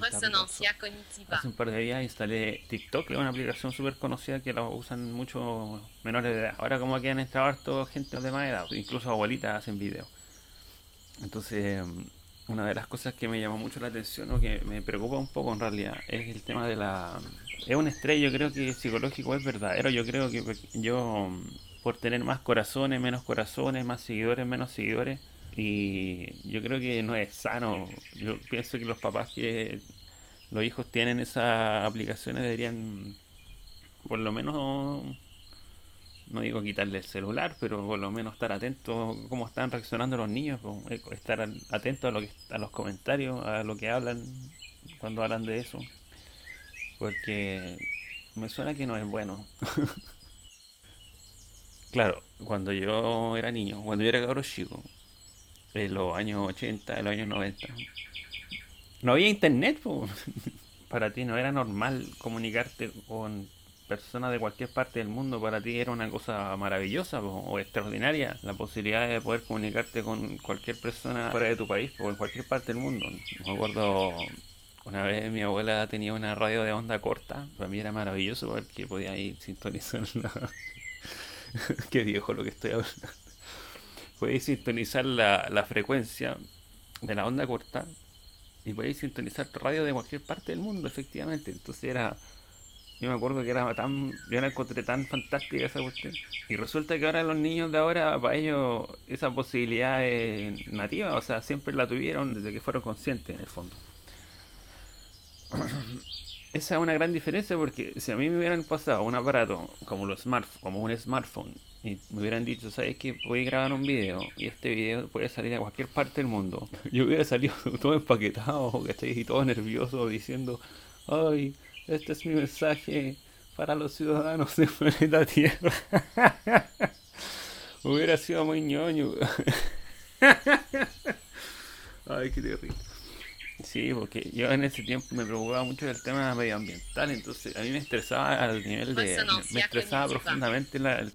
Resonancia cognitiva. Hace un par de días instalé TikTok, que es una aplicación súper conocida que la usan muchos menores de edad. Ahora como que han entrado harto gente de más edad, incluso abuelitas hacen videos. Entonces, una de las cosas que me llamó mucho la atención o que me preocupa un poco en realidad es el tema de la... Es un estrés, yo creo que psicológico es verdadero. Yo creo que yo, por tener más corazones, menos corazones, más seguidores, menos seguidores, y yo creo que no es sano. Yo pienso que los papás que los hijos tienen esas aplicaciones deberían, por lo menos, no digo quitarle el celular, pero por lo menos estar atentos a cómo están reaccionando los niños, estar atentos a, lo que, a los comentarios, a lo que hablan cuando hablan de eso. Porque me suena que no es bueno. claro, cuando yo era niño, cuando yo era cabro chico, en los años 80, en los años 90. No había internet, para ti no era normal comunicarte con personas de cualquier parte del mundo, para ti era una cosa maravillosa o extraordinaria la posibilidad de poder comunicarte con cualquier persona fuera de tu país o en cualquier parte del mundo. Me acuerdo una vez mi abuela tenía una radio de onda corta, para mí era maravilloso porque podía ir sintonizarla. Qué viejo lo que estoy hablando podéis sintonizar la, la frecuencia de la onda corta y podéis sintonizar radio de cualquier parte del mundo, efectivamente. Entonces era. Yo me acuerdo que era tan. Yo la encontré tan fantástica esa cuestión. Y resulta que ahora los niños de ahora, para ellos, esa posibilidad es nativa, o sea, siempre la tuvieron desde que fueron conscientes en el fondo. Esa es una gran diferencia porque si a mí me hubieran pasado un aparato como, los smart, como un smartphone y me hubieran dicho, ¿sabes que Voy a grabar un video y este video puede salir a cualquier parte del mundo. Yo hubiera salido todo empaquetado, Y todo nervioso diciendo, ay, este es mi mensaje para los ciudadanos del planeta Tierra. hubiera sido muy ñoño. ay, qué terrible. Sí, porque yo en ese tiempo me preocupaba mucho del tema medioambiental, entonces a mí me estresaba al nivel de... Me estresaba profundamente el